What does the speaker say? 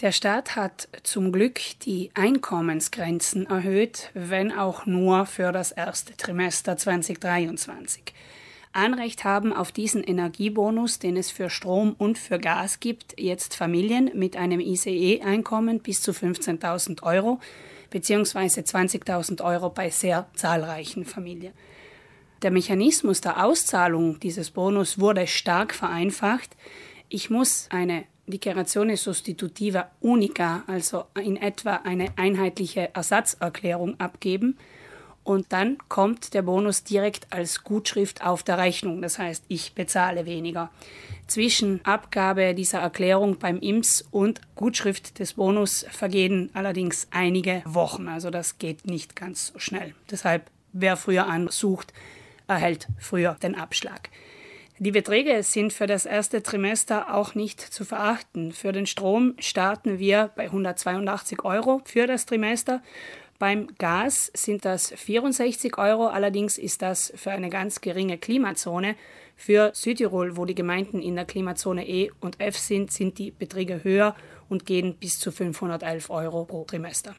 Der Staat hat zum Glück die Einkommensgrenzen erhöht, wenn auch nur für das erste Trimester 2023. Anrecht haben auf diesen Energiebonus, den es für Strom und für Gas gibt, jetzt Familien mit einem ICE-Einkommen bis zu 15.000 Euro bzw. 20.000 Euro bei sehr zahlreichen Familien. Der Mechanismus der Auszahlung dieses Bonus wurde stark vereinfacht. Ich muss eine Dichiarazione Sostitutiva Unica, also in etwa eine einheitliche Ersatzerklärung abgeben. Und dann kommt der Bonus direkt als Gutschrift auf der Rechnung. Das heißt, ich bezahle weniger. Zwischen Abgabe dieser Erklärung beim IMS und Gutschrift des Bonus vergehen allerdings einige Wochen. Also das geht nicht ganz so schnell. Deshalb, wer früher ansucht, erhält früher den Abschlag. Die Beträge sind für das erste Trimester auch nicht zu verachten. Für den Strom starten wir bei 182 Euro für das Trimester. Beim Gas sind das 64 Euro, allerdings ist das für eine ganz geringe Klimazone. Für Südtirol, wo die Gemeinden in der Klimazone E und F sind, sind die Beträge höher und gehen bis zu 511 Euro pro Trimester.